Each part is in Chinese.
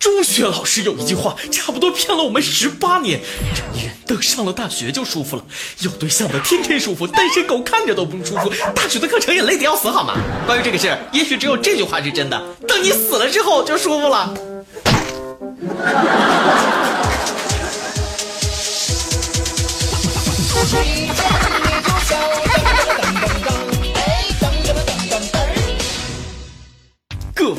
中学老师有一句话，差不多骗了我们十八年。人人等上了大学就舒服了，有对象的天天舒服，单身狗看着都不舒服。大学的课程也累得要死，好吗？关于这个事儿，也许只有这句话是真的：等你死了之后就舒服了。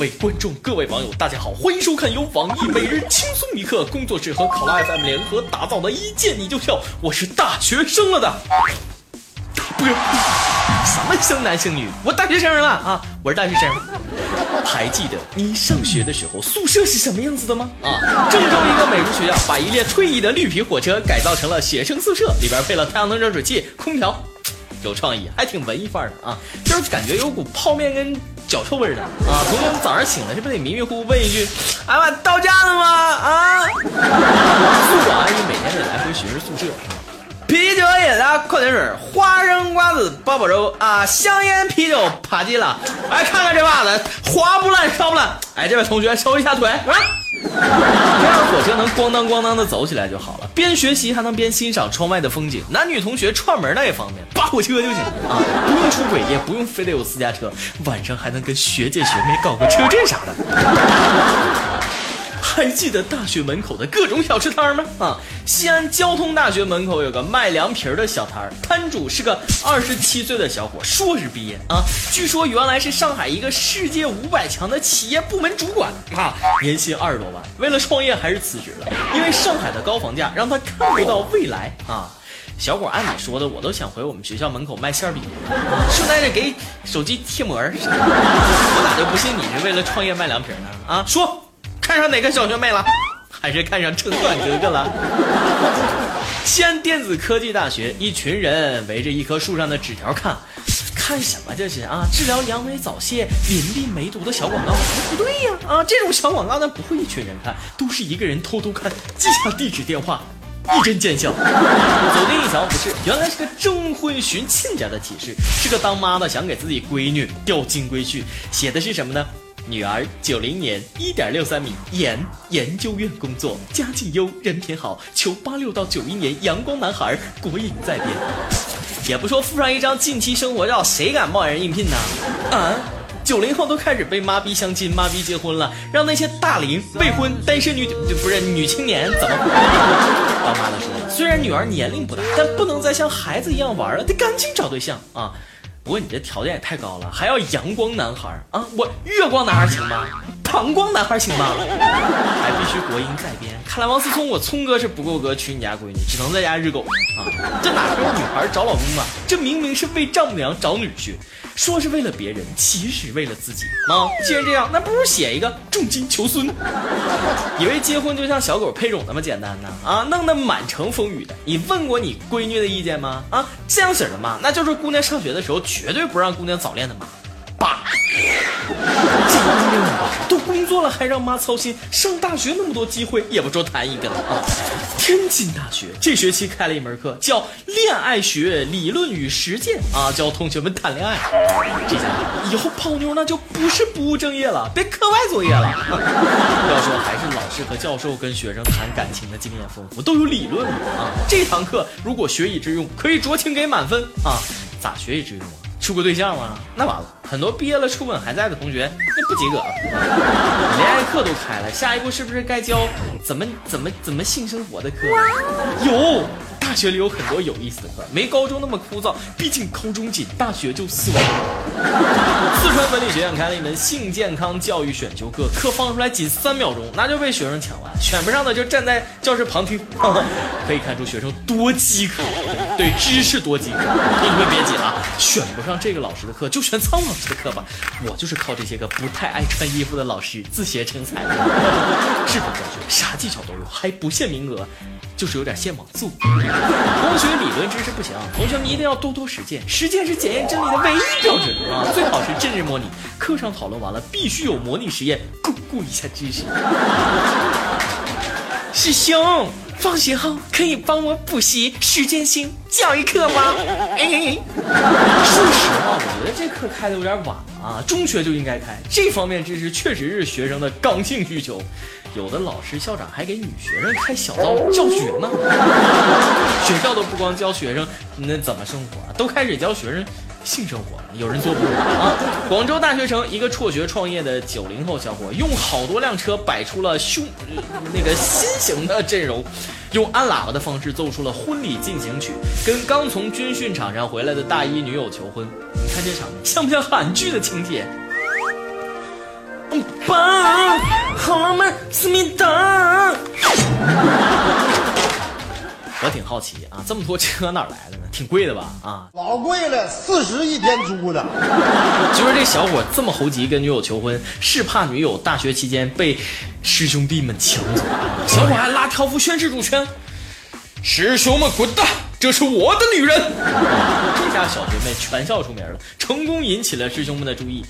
各位观众、各位网友，大家好，欢迎收看由网易每日轻松一刻工作室和考拉 FM 联合打造的《一见你就笑》，我是大学生了的。不是什么生男生女，我大学生了啊！我是大学生。还记得你上学的时候宿舍是什么样子的吗？啊，郑州一个美术学校把一列退役的绿皮火车改造成了学生宿舍，里边配了太阳能热水器、空调，有创意，还挺文艺范儿的啊！就是感觉有股泡面跟脚臭味的啊！同学们早上醒了，这不得迷迷糊糊问一句：“哎妈，到家了吗？”啊！宿管阿姨每天得来回巡视宿舍。啤酒、饮料、矿泉水、花生瓜子、八宝粥啊！香烟、啤酒、扒鸡了。哎，看看这袜子，花不烂，烧不烂。哎，这位同学收一下腿啊！这样火车能咣当咣当的走起来就好了，边学习还能边欣赏窗外的风景。男女同学串门那也方便，扒火车就行啊，不用出轨，也不用非得有私家车，晚上还能跟学姐学妹搞个车震啥的。还记得大学门口的各种小吃摊吗？啊，西安交通大学门口有个卖凉皮的小摊儿摊主是个二十七岁的小伙，硕士毕业啊，据说原来是上海一个世界五百强的企业部门主管啊，年薪二十多万，为了创业还是辞职了，因为上海的高房价让他看不到未来啊。小伙按你说的，我都想回我们学校门口卖馅饼，顺带着给手机贴膜我咋就不信你是为了创业卖凉皮呢？啊，说。看上哪个小学妹了？还是看上城管哥哥了？西安电子科技大学，一群人围着一棵树上的纸条看，看什么这是啊？治疗阳痿早泄、淋病梅毒的小广告？不对呀！啊，这种小广告那不会一群人看，都是一个人偷偷看，记下地址电话，一针见效。走近一瞧，不是，原来是个征婚寻亲家的启示，是个当妈的想给自己闺女钓金龟婿，写的是什么呢？女儿九零年一点六三米，研研究院工作，家境优，人品好，求八六到九一年阳光男孩，国影在编。也不说附上一张近期生活照，谁敢贸然应聘呢？啊，九零后都开始被妈逼相亲、妈逼结婚了，让那些大龄未婚单身女不是女青年怎么？当妈的说，虽然女儿年龄不大，但不能再像孩子一样玩了，得赶紧找对象啊。不过你这条件也太高了，还要阳光男孩啊？我月光男孩行吗？膀胱男孩行吗？还必须国音在编。看来王思聪，我聪哥是不够格娶你家闺女，只能在家日狗啊！这哪是女孩找老公啊？这明明是为丈母娘找女婿。说是为了别人，其实为了自己啊！既然这样，那不如写一个重金求孙。以为结婚就像小狗配种那么简单呢？啊，弄得满城风雨的。你问过你闺女的意见吗？啊，这样式的妈，那就是姑娘上学的时候绝对不让姑娘早恋的妈。爸。这姑娘都工作了还让妈操心，上大学那么多机会也不说谈一个啊！天津大学这学期开了一门课叫恋爱学理论与实践啊，教同学们谈恋爱。这家伙以后泡妞那就不是不务正业了，别课外作业了。要说还是老师和教授跟学生谈感情的经验丰富，都有理论啊。这堂课如果学以致用，可以酌情给满分啊。咋学以致用啊？处过对象吗？那完了，很多毕业了初吻还在的同学，那不及格了。恋爱课都开了，下一步是不是该教怎么怎么怎么性生活的课？有。大学里有很多有意思的课，没高中那么枯燥。毕竟高中紧，大学就四万四川文理学院开了一门性健康教育选修课，课放出来仅三秒钟，那就被学生抢完。选不上的就站在教室旁听，可以看出学生多饥渴，对知识多饥渴。你们别急啊，选不上这个老师的课就选苍老师的课吧。我就是靠这些个不太爱穿衣服的老师自学成才的。日本教学啥技巧都有，还不限名额。就是有点限网速，同学理论知识不行，同学们一定要多多实践，实践是检验真理的唯一标准啊！最好是真人模拟，课上讨论完了，必须有模拟实验，巩固一下知识。师兄，放学后可以帮我补习时间性教育课吗？哎，说实话，我觉得这课开的有点晚啊，中学就应该开，这方面知识确实是学生的刚性需求。有的老师校长还给女学生开小灶教学呢。学校都不光教学生那怎么生活，都开始教学生性生活。有人做不啊？广州大学城一个辍学创业的九零后小伙，用好多辆车摆出了凶那个新型的阵容，用按喇叭的方式奏出了婚礼进行曲，跟刚从军训场上回来的大一女友求婚。你看这场面像不像韩剧的情节？爸，好浪漫，思密达。我挺好奇啊，这么多车哪来的呢？挺贵的吧？啊，老贵了，四十一天租的。就是这小伙这么猴急跟女友求婚，是怕女友大学期间被师兄弟们抢走。小伙还拉条幅宣誓主权：师兄们滚蛋，这是我的女人。这下小学妹全校出名了，成功引起了师兄们的注意。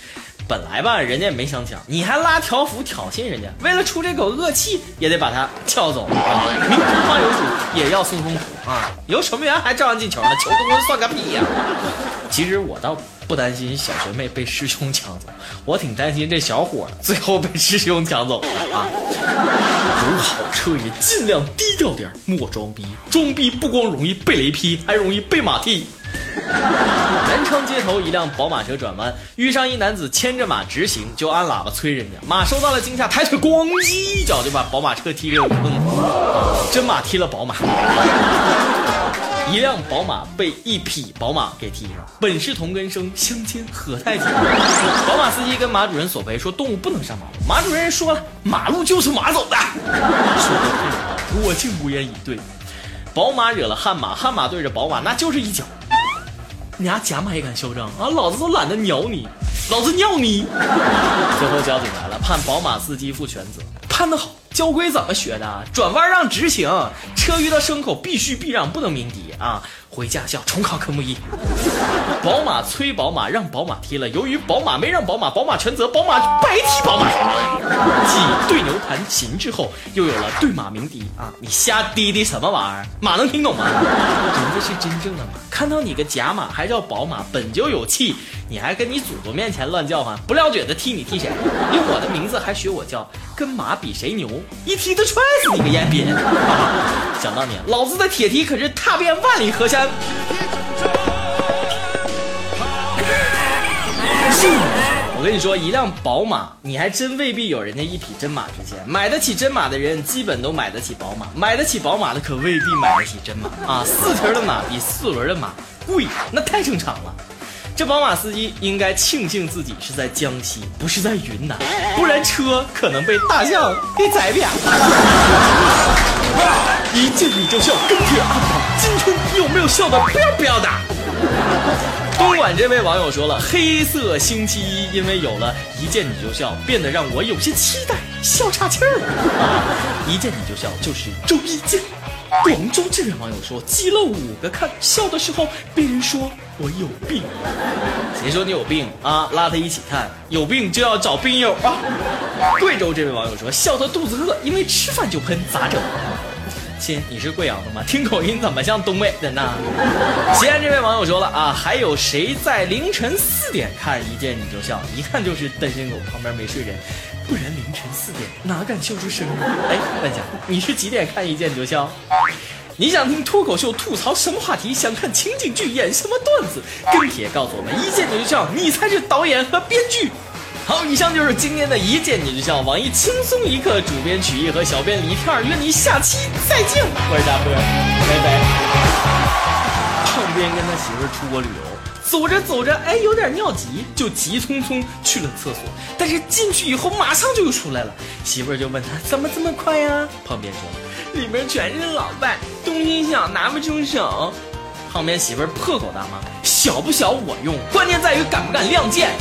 本来吧，人家也没想抢，你还拉条幅挑衅人家，为了出这口恶气，也得把他撬走啊！明知方有主，也要送风图啊！有守门员还照样进球呢，求个婚算个屁呀！其实我倒不担心小学妹被师兄抢走，我挺担心这小伙最后被师兄抢走了啊！有好车也尽量低调点，莫装逼，装逼不光容易被雷劈，还容易被马踢。南昌街头，一辆宝马车转弯，遇上一男子牵着马直行，就按喇叭催人家。马受到了惊吓，抬腿咣叽一脚就把宝马车踢了个坑。真马踢了宝马，一辆宝马被一匹宝马给踢上。本是同根生，相煎何太急。宝马司机跟马主任索赔说动物不能上马路。马主任说了，马路就是马走的。说的对，我竟无言以对。宝马惹了悍马，悍马对着宝马那就是一脚。你家假马也敢嚣张啊！老子都懒得鸟你，老子尿你！最后交警来了，判宝马司机负全责。判得好，交规怎么学的？转弯让直行，车遇到牲口必须避让，不能鸣笛啊！回驾校重考科目一。宝马催宝马让宝马踢了，由于宝马没让宝马，宝马全责，宝马白踢宝马。继对牛弹琴之后，又有了对马鸣笛啊！你瞎滴滴什么玩意儿？马能听懂吗？人家是真正的马，看到你个假马还叫宝马，本就有气，你还跟你祖宗面前乱叫唤，不了觉得踢你踢谁？用我的名字还学我叫，跟马比谁牛？一踢就踹死你个烟鳖！想当年，老子的铁蹄可是踏遍万里河山。我跟你说，一辆宝马，你还真未必有人家一匹真马值钱。买得起真马的人，基本都买得起宝马；买得起宝马的，可未必买得起真马啊！四蹄的马比四轮的马贵，那太正常了。这宝马司机应该庆幸自己是在江西，不是在云南，不然车可能被大象给宰扁了。一见你就笑，跟帖阿宝，今天有没有笑的？不要不要的。东莞这位网友说了，黑色星期一因为有了一见你就笑，变得让我有些期待，笑岔气儿了。一见你就笑就是周一见。广州这位网友说，积了五个看，笑的时候别人说我有病，谁说你有病啊？拉他一起看，有病就要找病友啊。贵州这位网友说，笑得肚子饿，因为吃饭就喷，咋整？亲，你是贵阳的吗？听口音怎么像东北的呢？西安这位网友说了啊，还有谁在凌晨四点看一见你就笑？一看就是单身狗，旁边没睡人，不然凌晨四点哪敢笑出声呢？哎，问一下，你是几点看一见你就笑？你想听脱口秀吐槽什么话题？想看情景剧演什么段子？跟帖告诉我们，一见你就笑，你才是导演和编剧。好，以上就是今天的一见你就笑，网易轻松一刻主编曲艺和小编李天儿约你下期再见，我是大波，拜拜。胖编跟他媳妇出国旅游，走着走着，哎，有点尿急，就急匆匆去了厕所，但是进去以后马上就又出来了，媳妇儿就问他怎么这么快呀？旁边说里面全是老外，东西小拿不出手。旁边媳妇破口大骂，小不小我用，关键在于敢不敢亮剑。